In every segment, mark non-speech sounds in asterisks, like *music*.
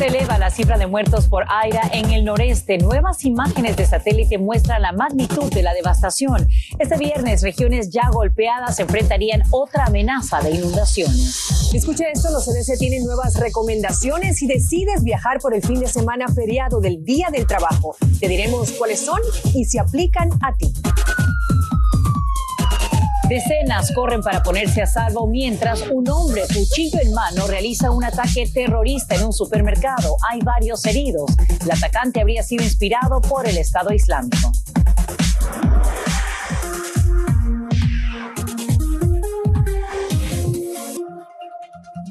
Se eleva la cifra de muertos por aire en el noreste. Nuevas imágenes de satélite muestran la magnitud de la devastación. Este viernes, regiones ya golpeadas enfrentarían otra amenaza de inundaciones. Escucha esto, los CDC tienen nuevas recomendaciones si decides viajar por el fin de semana feriado del Día del Trabajo. Te diremos cuáles son y si aplican a ti. Decenas corren para ponerse a salvo mientras un hombre, cuchillo en mano, realiza un ataque terrorista en un supermercado. Hay varios heridos. El atacante habría sido inspirado por el Estado Islámico.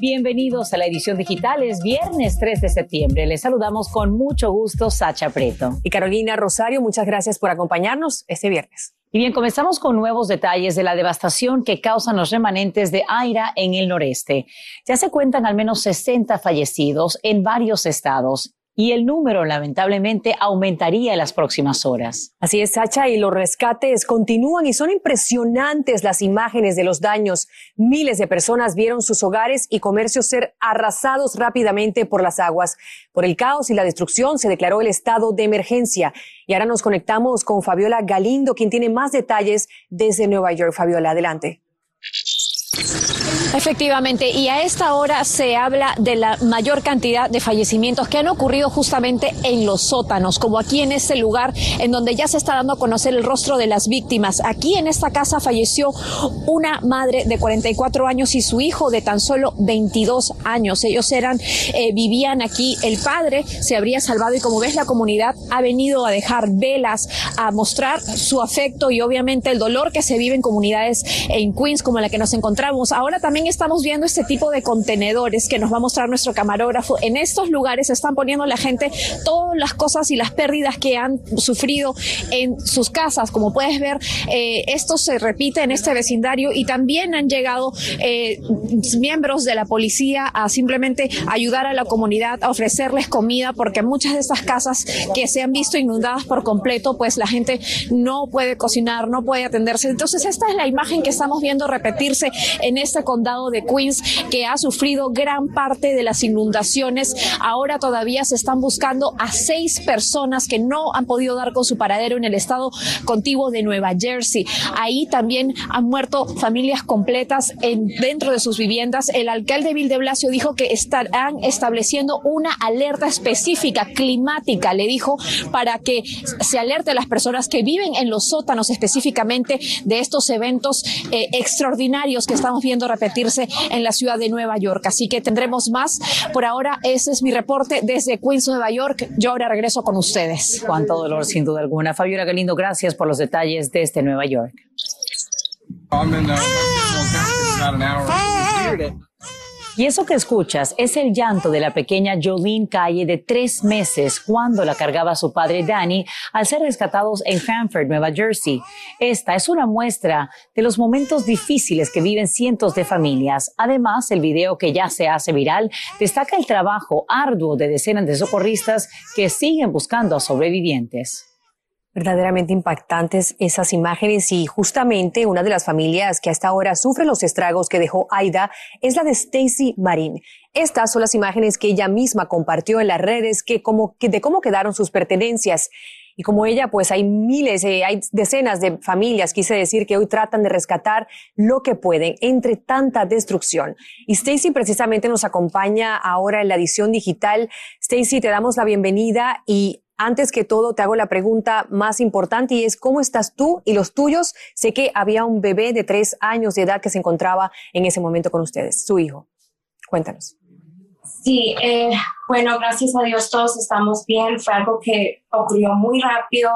Bienvenidos a la edición digital. Es viernes 3 de septiembre. Les saludamos con mucho gusto, Sacha Preto. Y Carolina Rosario, muchas gracias por acompañarnos este viernes. Y bien, comenzamos con nuevos detalles de la devastación que causan los remanentes de Aira en el noreste. Ya se cuentan al menos 60 fallecidos en varios estados y el número lamentablemente aumentaría en las próximas horas. Así es, Sacha, y los rescates continúan y son impresionantes las imágenes de los daños. Miles de personas vieron sus hogares y comercios ser arrasados rápidamente por las aguas. Por el caos y la destrucción se declaró el estado de emergencia. Y ahora nos conectamos con Fabiola Galindo, quien tiene más detalles desde Nueva York. Fabiola, adelante. Efectivamente, y a esta hora se habla de la mayor cantidad de fallecimientos que han ocurrido justamente en los sótanos, como aquí en este lugar en donde ya se está dando a conocer el rostro de las víctimas. Aquí en esta casa falleció una madre de 44 años y su hijo de tan solo 22 años. Ellos eran, eh, vivían aquí. El padre se habría salvado y como ves la comunidad ha venido a dejar velas, a mostrar su afecto y obviamente el dolor que se vive en comunidades en Queens como la que nos encontramos. Ahora también estamos viendo este tipo de contenedores que nos va a mostrar nuestro camarógrafo. En estos lugares están poniendo la gente todas las cosas y las pérdidas que han sufrido en sus casas. Como puedes ver, eh, esto se repite en este vecindario y también han llegado eh, miembros de la policía a simplemente ayudar a la comunidad, a ofrecerles comida, porque muchas de estas casas que se han visto inundadas por completo, pues la gente no puede cocinar, no puede atenderse. Entonces, esta es la imagen que estamos viendo repetirse en este condado de Queens que ha sufrido gran parte de las inundaciones. Ahora todavía se están buscando a seis personas que no han podido dar con su paradero en el estado contiguo de Nueva Jersey. Ahí también han muerto familias completas en, dentro de sus viviendas. El alcalde Bill de Blasio dijo que estarán estableciendo una alerta específica climática, le dijo, para que se alerte a las personas que viven en los sótanos específicamente de estos eventos eh, extraordinarios que estamos viendo repetir en la ciudad de Nueva York. Así que tendremos más. Por ahora, ese es mi reporte desde Queens, Nueva York. Yo ahora regreso con ustedes. Cuánto dolor, sin duda alguna. Fabiola Galindo, gracias por los detalles desde Nueva York. Y eso que escuchas es el llanto de la pequeña Jolene Calle de tres meses cuando la cargaba su padre Danny al ser rescatados en Hanford, Nueva Jersey. Esta es una muestra de los momentos difíciles que viven cientos de familias. Además, el video que ya se hace viral destaca el trabajo arduo de decenas de socorristas que siguen buscando a sobrevivientes verdaderamente impactantes esas imágenes y justamente una de las familias que hasta ahora sufre los estragos que dejó Aida es la de Stacy Marín. Estas son las imágenes que ella misma compartió en las redes que como, que de cómo quedaron sus pertenencias. Y como ella, pues hay miles, eh, hay decenas de familias, quise decir, que hoy tratan de rescatar lo que pueden entre tanta destrucción. Y Stacy precisamente nos acompaña ahora en la edición digital. Stacy, te damos la bienvenida y antes que todo, te hago la pregunta más importante y es ¿cómo estás tú y los tuyos? Sé que había un bebé de tres años de edad que se encontraba en ese momento con ustedes, su hijo. Cuéntanos. Sí, eh, bueno, gracias a Dios todos estamos bien. Fue algo que ocurrió muy rápido.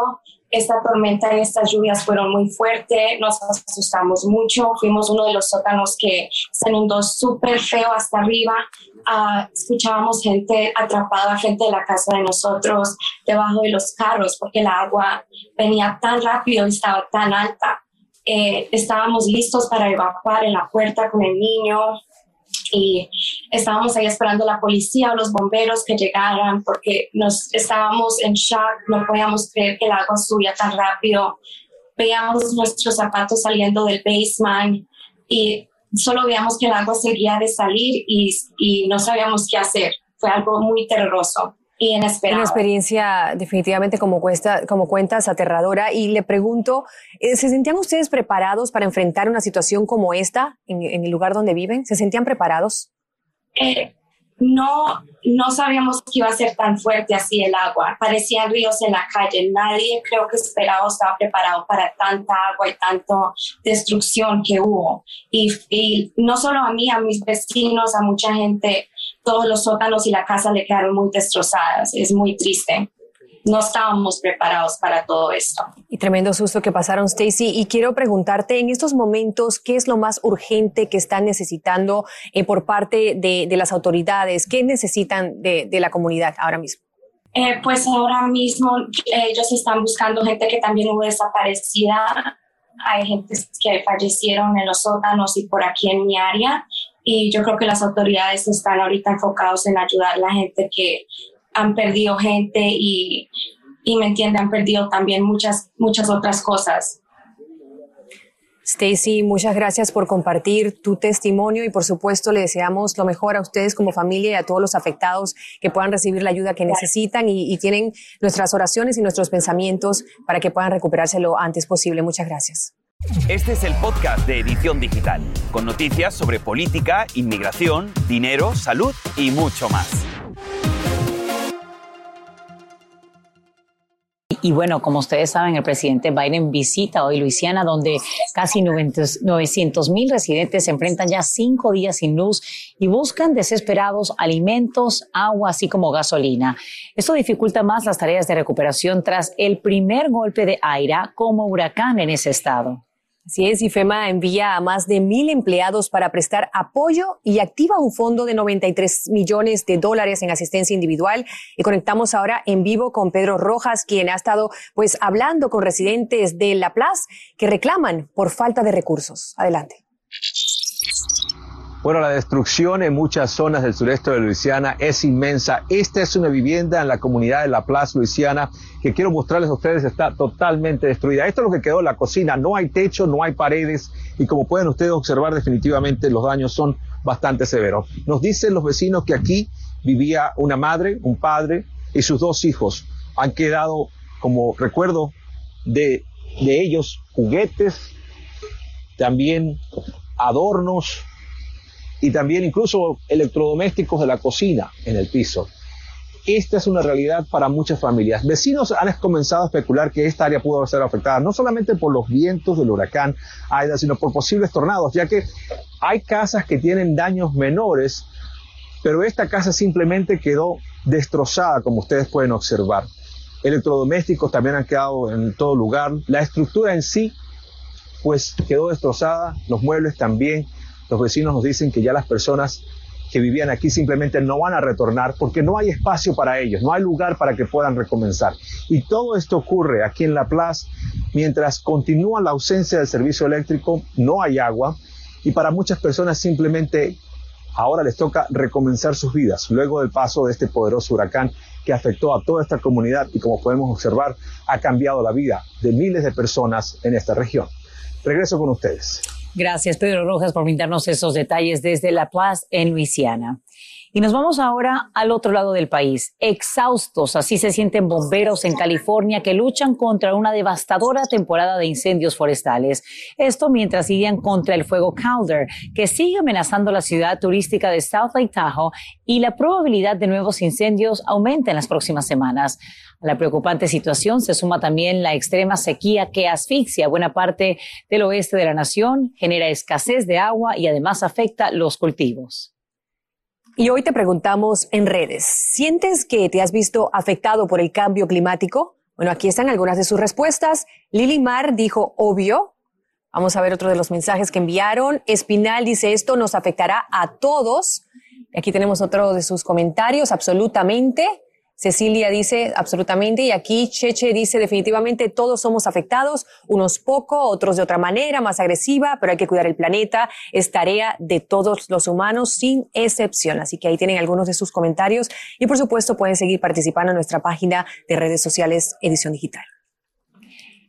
Esta tormenta y estas lluvias fueron muy fuertes. Nos asustamos mucho. Fuimos uno de los sótanos que se inundó súper feo hasta arriba. Ah, escuchábamos gente atrapada frente de la casa de nosotros, debajo de los carros, porque el agua venía tan rápido y estaba tan alta. eh, estábamos listos para evacuar en la puerta con el niño y estábamos ahí esperando la policía o los bomberos que llegaran porque nos estábamos en shock, no podíamos creer que el agua subía tan rápido. Veíamos nuestros zapatos saliendo del basement y solo veíamos que el agua seguía de salir y, y no sabíamos qué hacer. Fue algo muy terroroso. Una experiencia definitivamente como, cuesta, como cuentas aterradora. Y le pregunto, eh, ¿se sentían ustedes preparados para enfrentar una situación como esta en, el lugar donde viven? ¿Se sentían preparados? Eh, no, no sabíamos que iba a ser tan fuerte así el agua. Parecían ríos en la calle. Nadie creo que esperaba o estaba preparado para tanta agua y tanta destrucción que hubo. Y, y no solo a mí, a mis vecinos, a mucha gente todos los sótanos y la casa le quedaron muy destrozadas. Es muy triste. No estábamos preparados para todo esto. Y tremendo susto que pasaron, Stacy. Y quiero preguntarte, en estos momentos, ¿qué es lo más urgente que están necesitando eh, por parte de, las autoridades? ¿Qué necesitan de, la comunidad ahora mismo? Eh, pues ahora mismo eh, ellos están buscando gente que también hubo desaparecida. Hay gente que fallecieron en los sótanos y por aquí en mi área y yo creo que las autoridades están ahorita enfocados en ayudar a la gente que han perdido gente y, y me entiende, han perdido también muchas, muchas otras cosas. Stacy, muchas gracias por compartir tu testimonio y por supuesto le deseamos lo mejor a ustedes como familia y a todos los afectados que puedan recibir la ayuda que necesitan y, y tienen nuestras oraciones y nuestros pensamientos para que puedan recuperarse lo antes posible. Muchas gracias. Este es el podcast de Edición Digital, con noticias sobre política, inmigración, dinero, salud y mucho más. Y bueno, como ustedes saben, el presidente Biden visita hoy Luisiana, donde casi 900 mil residentes se enfrentan ya cinco días sin luz y buscan desesperados alimentos, agua, así como gasolina. Esto dificulta más las tareas de recuperación tras el primer golpe de aire como huracán en ese estado. Así es, IFEMA envía a más de mil empleados para prestar apoyo y activa un fondo de 93 millones de dólares en asistencia individual. Y conectamos ahora en vivo con Pedro Rojas, quien ha estado pues hablando con residentes de La Plaza que reclaman por falta de recursos. Adelante. Bueno, la destrucción en muchas zonas del sureste de Luisiana es inmensa. Esta es una vivienda en la comunidad de La Plaza, Luisiana, que quiero mostrarles a ustedes está totalmente destruida. Esto es lo que quedó en la cocina. No hay techo, no hay paredes y como pueden ustedes observar, definitivamente los daños son bastante severos. Nos dicen los vecinos que aquí vivía una madre, un padre y sus dos hijos. Han quedado como recuerdo de, de ellos juguetes, también adornos, y también incluso electrodomésticos de la cocina en el piso. Esta es una realidad para muchas familias. Vecinos han comenzado a especular que esta área pudo ser afectada no solamente por los vientos del huracán Aida, sino por posibles tornados, ya que hay casas que tienen daños menores, pero esta casa simplemente quedó destrozada, como ustedes pueden observar. Electrodomésticos también han quedado en todo lugar. La estructura en sí, pues quedó destrozada, los muebles también los vecinos nos dicen que ya las personas que vivían aquí simplemente no van a retornar porque no hay espacio para ellos, no hay lugar para que puedan recomenzar. Y todo esto ocurre aquí en La Plaza mientras continúa la ausencia del servicio eléctrico, no hay agua y para muchas personas simplemente ahora les toca recomenzar sus vidas luego del paso de este poderoso huracán que afectó a toda esta comunidad y como podemos observar ha cambiado la vida de miles de personas en esta región. Regreso con ustedes. Gracias, Pedro Rojas, por brindarnos esos detalles desde La Paz, en Luisiana. Y nos vamos ahora al otro lado del país. Exhaustos, así se sienten bomberos en California que luchan contra una devastadora temporada de incendios forestales. Esto mientras siguen contra el fuego Calder, que sigue amenazando la ciudad turística de South Lake Tahoe y la probabilidad de nuevos incendios aumenta en las próximas semanas. A la preocupante situación se suma también la extrema sequía que asfixia buena parte del oeste de la nación, genera escasez de agua y además afecta los cultivos. Y hoy te preguntamos en redes, ¿sientes que te has visto afectado por el cambio climático? Bueno, aquí están algunas de sus respuestas. Lili Mar dijo, obvio. Vamos a ver otro de los mensajes que enviaron. Espinal dice, esto nos afectará a todos. Aquí tenemos otro de sus comentarios, absolutamente. Cecilia dice absolutamente y aquí Cheche dice definitivamente todos somos afectados, unos poco, otros de otra manera, más agresiva, pero hay que cuidar el planeta, es tarea de todos los humanos sin excepción. Así que ahí tienen algunos de sus comentarios y por supuesto pueden seguir participando en nuestra página de redes sociales Edición Digital.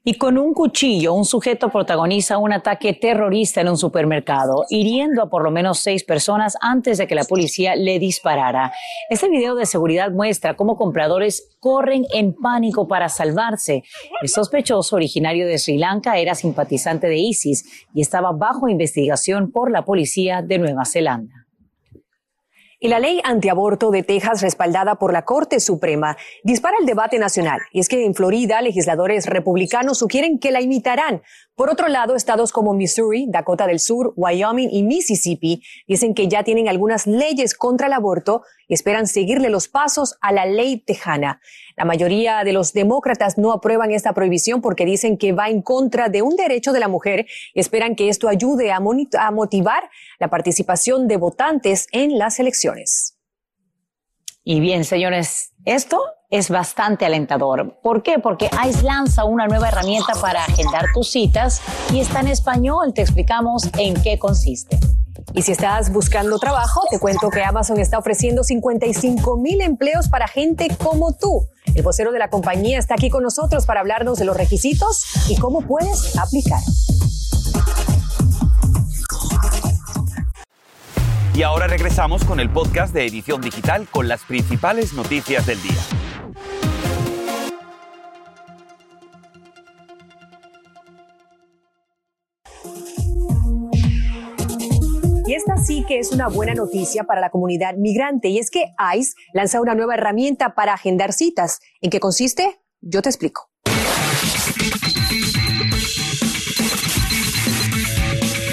Y con un cuchillo, un sujeto protagoniza un ataque terrorista en un supermercado, hiriendo a por lo menos seis personas antes de que la policía le disparara. Este video de seguridad muestra cómo compradores corren en pánico para salvarse. El sospechoso, originario de Sri Lanka, era simpatizante de ISIS y estaba bajo investigación por la policía de Nueva Zelanda. Y la ley antiaborto de Texas, respaldada por la Corte Suprema, dispara el debate nacional. Y es que en Florida, legisladores republicanos sugieren que la imitarán. Por otro lado, estados como Missouri, Dakota del Sur, Wyoming y Mississippi dicen que ya tienen algunas leyes contra el aborto y esperan seguirle los pasos a la ley tejana. La mayoría de los demócratas no aprueban esta prohibición porque dicen que va en contra de un derecho de la mujer y esperan que esto ayude a, a motivar la participación de votantes en las elecciones. Y bien, señores, esto es bastante alentador. ¿Por qué? Porque ICE lanza una nueva herramienta para agendar tus citas y está en español. Te explicamos en qué consiste. Y si estás buscando trabajo, te cuento que Amazon está ofreciendo 55 mil empleos para gente como tú. El vocero de la compañía está aquí con nosotros para hablarnos de los requisitos y cómo puedes aplicar. Y ahora regresamos con el podcast de Edición Digital con las principales noticias del día. Y esta sí que es una buena noticia para la comunidad migrante y es que ICE lanza una nueva herramienta para agendar citas. ¿En qué consiste? Yo te explico.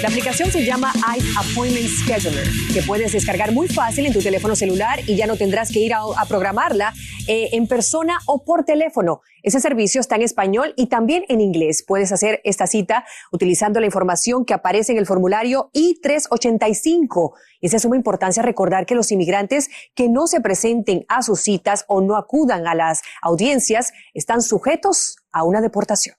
La aplicación se llama ICE Appointment Scheduler, que puedes descargar muy fácil en tu teléfono celular y ya no tendrás que ir a, programarla eh, en persona o por teléfono. Ese servicio está en español y también en inglés. Puedes hacer esta cita utilizando la información que aparece en el formulario I-385. Y es de suma importancia recordar que los inmigrantes que no se presenten a sus citas o no acudan a las audiencias están sujetos a una deportación.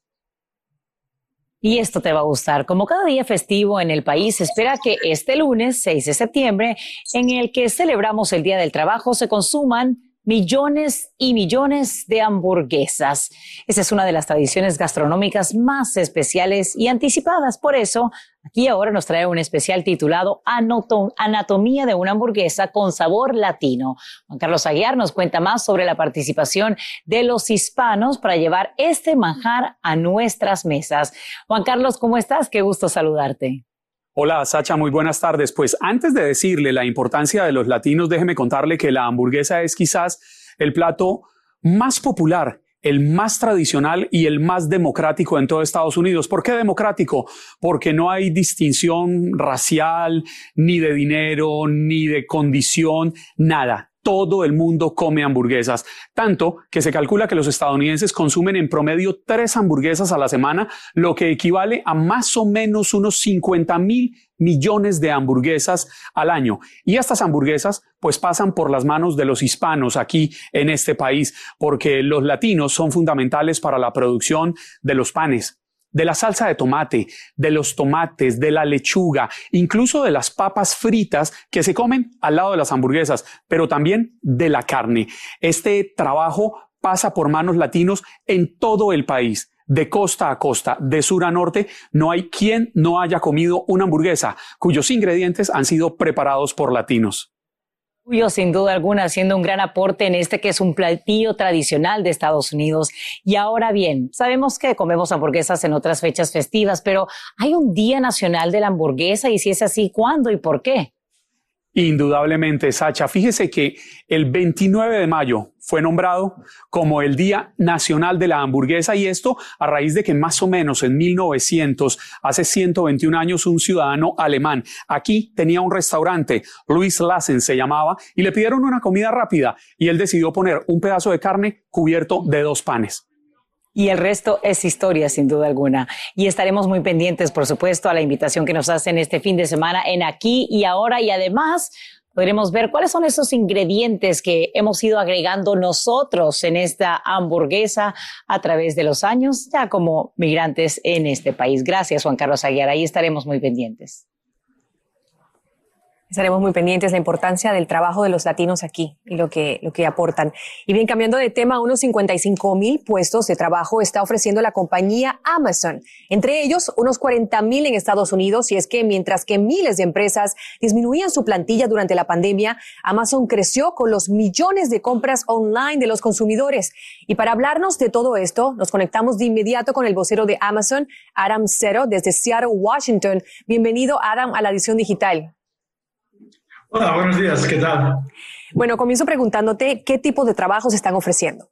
Y esto te va a gustar. Como cada día festivo en el país, espera que este lunes 6 de septiembre, en el que celebramos el Día del Trabajo, se consuman millones y millones de hamburguesas. Esa es una de las tradiciones gastronómicas más especiales y anticipadas. Por eso, aquí ahora nos trae un especial titulado Anatomía de una hamburguesa con sabor latino. Juan Carlos Aguiar nos cuenta más sobre la participación de los hispanos para llevar este manjar a nuestras mesas. Juan Carlos, ¿cómo estás? Qué gusto saludarte. Hola, Sacha, muy buenas tardes. Pues antes de decirle la importancia de los latinos, déjeme contarle que la hamburguesa es quizás el plato más popular el más tradicional y el más democrático en todo Estados Unidos. ¿Por qué democrático? Porque no hay distinción racial, ni de dinero, ni de condición, nada todo el mundo come hamburguesas, tanto que se calcula que los estadounidenses consumen en promedio tres hamburguesas a la semana, lo que equivale a más o menos unos 50 mil millones de hamburguesas al año. Y estas hamburguesas pues pasan por las manos de los hispanos aquí en este país, porque los latinos son fundamentales para la producción de los panes, de la salsa de tomate, de los tomates, de la lechuga, incluso de las papas fritas que se comen al lado de las hamburguesas, pero también de la carne. Este trabajo pasa por manos latinos en todo el país. De costa a costa, de sur a norte, no hay quien no haya comido una hamburguesa cuyos ingredientes han sido preparados por latinos sin duda alguna, haciendo un gran aporte en este que es un platillo tradicional de Estados Unidos. Y ahora bien, sabemos que comemos hamburguesas en otras fechas festivas, pero hay un Día Nacional de la Hamburguesa y si es así, ¿cuándo y por qué? Indudablemente, Sacha. Fíjese que el 29 de mayo fue nombrado como el Día Nacional de la Hamburguesa y esto a raíz de que más o menos en 1900, hace 121 años, un ciudadano alemán aquí tenía un restaurante, Luis Lassen se llamaba, y le pidieron una comida rápida y él decidió poner un pedazo de carne cubierto de dos panes. Y el resto es historia, sin duda alguna. Y estaremos muy pendientes, por supuesto, a la invitación que nos hacen este fin de semana en Aquí y Ahora. Y además, podremos ver cuáles son esos ingredientes que hemos ido agregando nosotros en esta hamburguesa a través de los años, ya como migrantes en este país. Gracias, Juan Carlos Aguiar. Ahí estaremos muy pendientes. Estaremos muy pendientes de la importancia del trabajo de los latinos aquí y lo que, lo que aportan. Y bien, cambiando de tema, unos 55 mil puestos de trabajo está ofreciendo la compañía Amazon. Entre ellos, unos 40 mil en Estados Unidos. Y es que mientras que miles de empresas disminuían su plantilla durante la pandemia, Amazon creció con los millones de compras online de los consumidores. Y para hablarnos de todo esto, nos conectamos de inmediato con el vocero de Amazon, Adam Zero, desde Seattle, Washington. Bienvenido, Adam, a la edición digital. Hola, buenos días, ¿qué tal? Bueno, comienzo preguntándote qué tipo de trabajos están ofreciendo.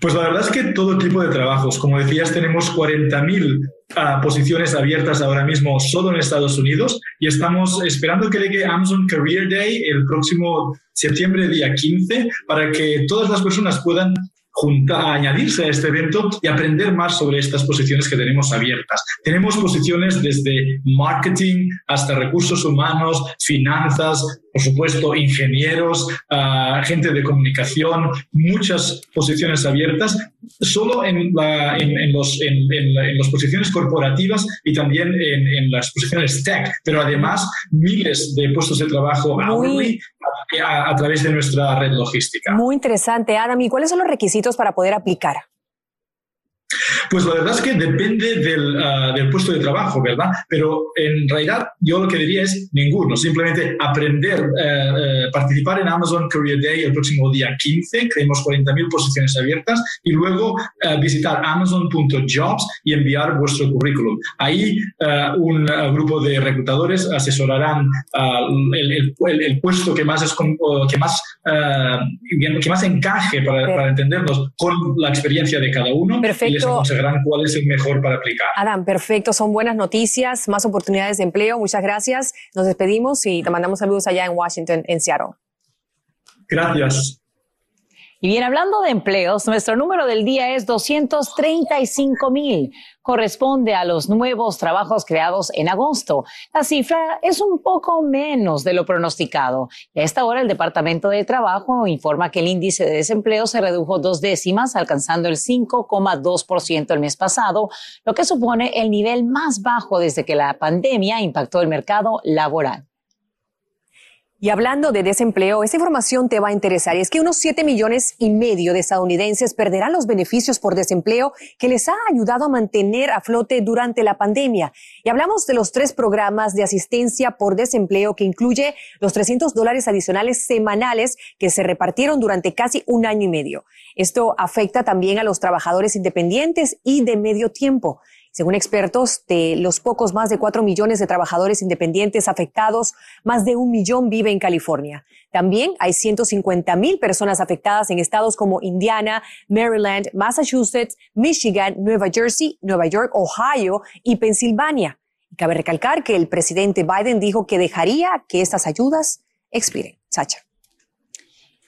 Pues la verdad es que todo tipo de trabajos. Como decías, tenemos 40.000 uh, posiciones abiertas ahora mismo solo en Estados Unidos y estamos esperando que llegue Amazon Career Day el próximo septiembre, día 15, para que todas las personas puedan junta, añadirse a este evento y aprender más sobre estas posiciones que tenemos abiertas. Tenemos posiciones desde marketing hasta recursos humanos, finanzas, por supuesto, ingenieros, uh, gente de comunicación, muchas posiciones abiertas, solo en, la, en, en los, en, las posiciones corporativas y también en, las posiciones tech, pero además miles de puestos de trabajo hourly a, a, través de nuestra red logística. Muy interesante, Adam. ¿Y cuáles son los requisitos para poder aplicar? Pues la verdad es que depende del, uh, del, puesto de trabajo, ¿verdad? Pero en realidad yo lo que diría es ninguno, simplemente aprender, uh, uh, participar en Amazon Career Day el próximo día 15, creemos 40.000 posiciones abiertas y luego visitar amazon.jobs y enviar vuestro currículum. Ahí un grupo de reclutadores asesorarán el, el, el, puesto que más, es con, que más, que más encaje para, para, entendernos con la experiencia de cada uno. Perfecto cuál es el mejor para aplicar. Adam, perfecto, son buenas noticias, más oportunidades de empleo. Muchas gracias. Nos despedimos y te mandamos saludos allá en Washington, en Seattle. Gracias. Y bien, hablando de empleos, nuestro número del día es 235 mil. Corresponde a los nuevos trabajos creados en agosto. La cifra es un poco menos de lo pronosticado. Y a esta hora el Departamento de Trabajo informa que el índice de desempleo se redujo dos décimas, alcanzando el 5,2% el mes pasado, lo que supone el nivel más bajo desde que la pandemia impactó el mercado laboral. Y hablando de desempleo, esta información te va a interesar y es que unos 7 millones y medio de estadounidenses perderán los beneficios por desempleo que les ha ayudado a mantener a flote durante la pandemia. Y hablamos de los tres programas de asistencia por desempleo que incluye los 300 dólares adicionales semanales que se repartieron durante casi un año y medio. Esto afecta también a los trabajadores independientes y de medio tiempo. Según expertos, de los pocos más de 4 millones de trabajadores independientes afectados, más de un millón vive en California. También hay 150 mil personas afectadas en estados como Indiana, Maryland, Massachusetts, Michigan, Nueva Jersey, Nueva York, Ohio y Pensilvania. Cabe recalcar que el presidente Biden dijo que dejaría que estas ayudas expiren. Sacha.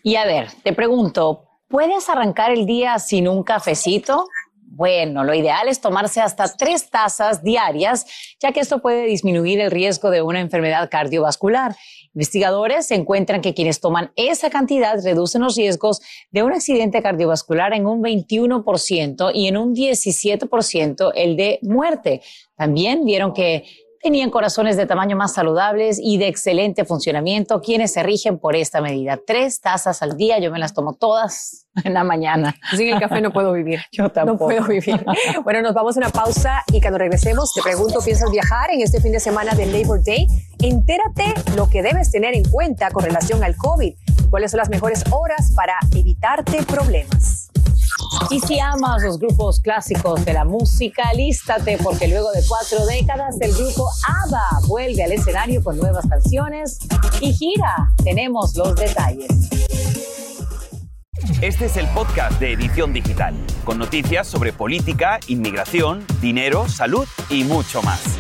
Y a ver, te pregunto, ¿puedes arrancar el día sin un cafecito? Bueno, lo ideal es tomarse hasta tres tazas diarias, ya que esto puede disminuir el riesgo de una enfermedad cardiovascular. Investigadores encuentran que quienes toman esa cantidad reducen los riesgos de un accidente cardiovascular en un 21% y en un 17% el de muerte. También vieron que tenían corazones de tamaño más saludables y de excelente funcionamiento, quienes se rigen por esta medida. Tres tazas al día, yo me las tomo todas *laughs* en la mañana. Sin el café no puedo vivir. *laughs* Yo tampoco. No puedo vivir. *laughs* Bueno, nos vamos a una pausa y cuando regresemos te pregunto, ¿piensas viajar en este fin de semana del Labor Day? Entérate lo que debes tener en cuenta con relación al COVID. ¿Cuáles son las mejores horas para evitarte problemas? Y si amas los grupos clásicos de la música, lístate porque luego de cuatro décadas el grupo ABBA vuelve al escenario con nuevas canciones y gira. Tenemos los detalles. Este es el podcast de Edición Digital, con noticias sobre política, inmigración, dinero, salud y mucho más.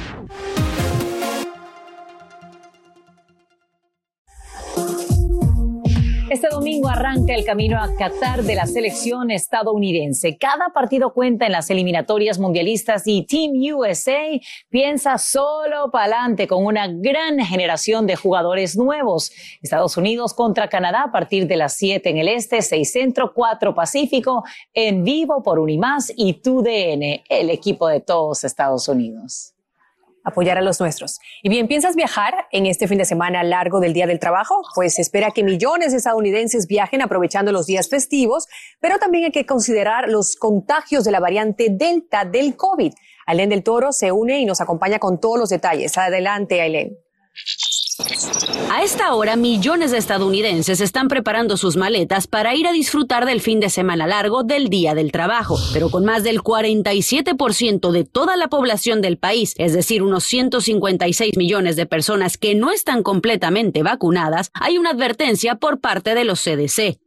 Arranca el camino a Qatar de la selección estadounidense. Cada partido cuenta en las eliminatorias mundialistas y Team USA piensa solo para adelante con una gran generación de jugadores nuevos. Estados Unidos contra Canadá a partir de las 7 en el este, 6 centro, 4 pacífico, en vivo por Unimás y TUDN, el equipo de todos Estados Unidos apoyar a los nuestros. Y bien, ¿piensas viajar en este fin de semana largo del Día del Trabajo? Pues espera que millones de estadounidenses viajen aprovechando los días festivos, pero también hay que considerar los contagios de la variante Delta del COVID. Ailén del Toro se une y nos acompaña con todos los detalles. Adelante, Ailén. A esta hora, millones de estadounidenses están preparando sus maletas para ir a disfrutar del fin de semana largo del Día del Trabajo, pero con más del 47% de toda la población del país, es decir, unos 156 millones de personas que no están completamente vacunadas, hay una advertencia por parte de los CDC.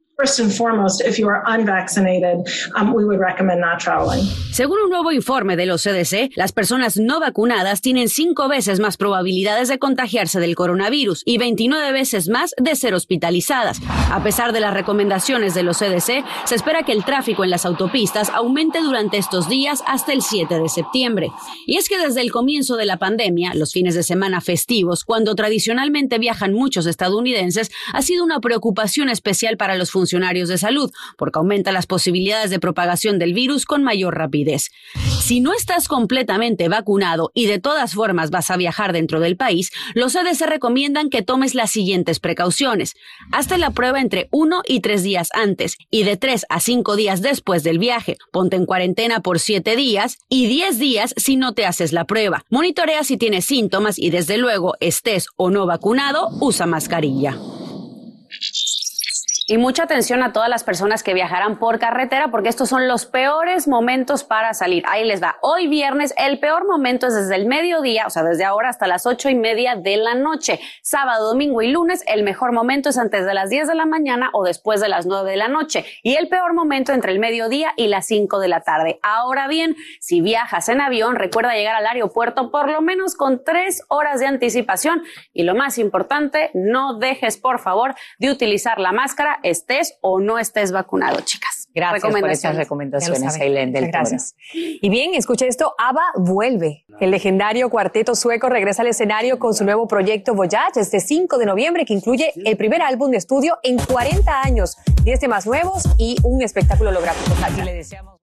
Según un nuevo informe de los CDC, las personas no vacunadas tienen cinco veces más probabilidades de contagiarse del coronavirus y 29 veces más de ser hospitalizadas. A pesar de las recomendaciones de los CDC, se espera que el tráfico en las autopistas aumente durante estos días hasta el 7 de septiembre. Y es que desde el comienzo de la pandemia, los fines de semana festivos, cuando tradicionalmente viajan muchos estadounidenses, ha sido una preocupación especial para los funcionarios funcionarios de salud, porque aumenta las posibilidades de propagación del virus con mayor rapidez. Si no estás completamente vacunado y de todas formas vas a viajar dentro del país, los CDC recomiendan que tomes las siguientes precauciones. Hazte la prueba entre uno y tres días antes y de tres a cinco días después del viaje. Ponte en cuarentena por siete días y diez días si no te haces la prueba. Monitorea si tienes síntomas y desde luego estés o no vacunado, usa mascarilla. Y mucha atención a todas las personas que viajarán por carretera porque estos son los peores momentos para salir. Ahí les va. Hoy viernes el peor momento es desde el mediodía, o sea, desde ahora hasta las ocho y media de la noche. Sábado, domingo y lunes el mejor momento es antes de las 10 de la mañana o después de las 9 de la noche. Y el peor momento entre el mediodía y las 5 de la tarde. Ahora bien, si viajas en avión, recuerda llegar al aeropuerto por lo menos con tres horas de anticipación. Y lo más importante, no dejes por favor de utilizar la máscara estés o no estés vacunado, chicas. Gracias por esas recomendaciones, Eileen del Gracias. Y bien, escucha esto, ABBA vuelve. El legendario cuarteto sueco regresa al escenario con su nuevo proyecto Voyage este 5 de noviembre que incluye el primer álbum de estudio en 40 años, 10 temas nuevos y un espectáculo holográfico. Aquí le deseamos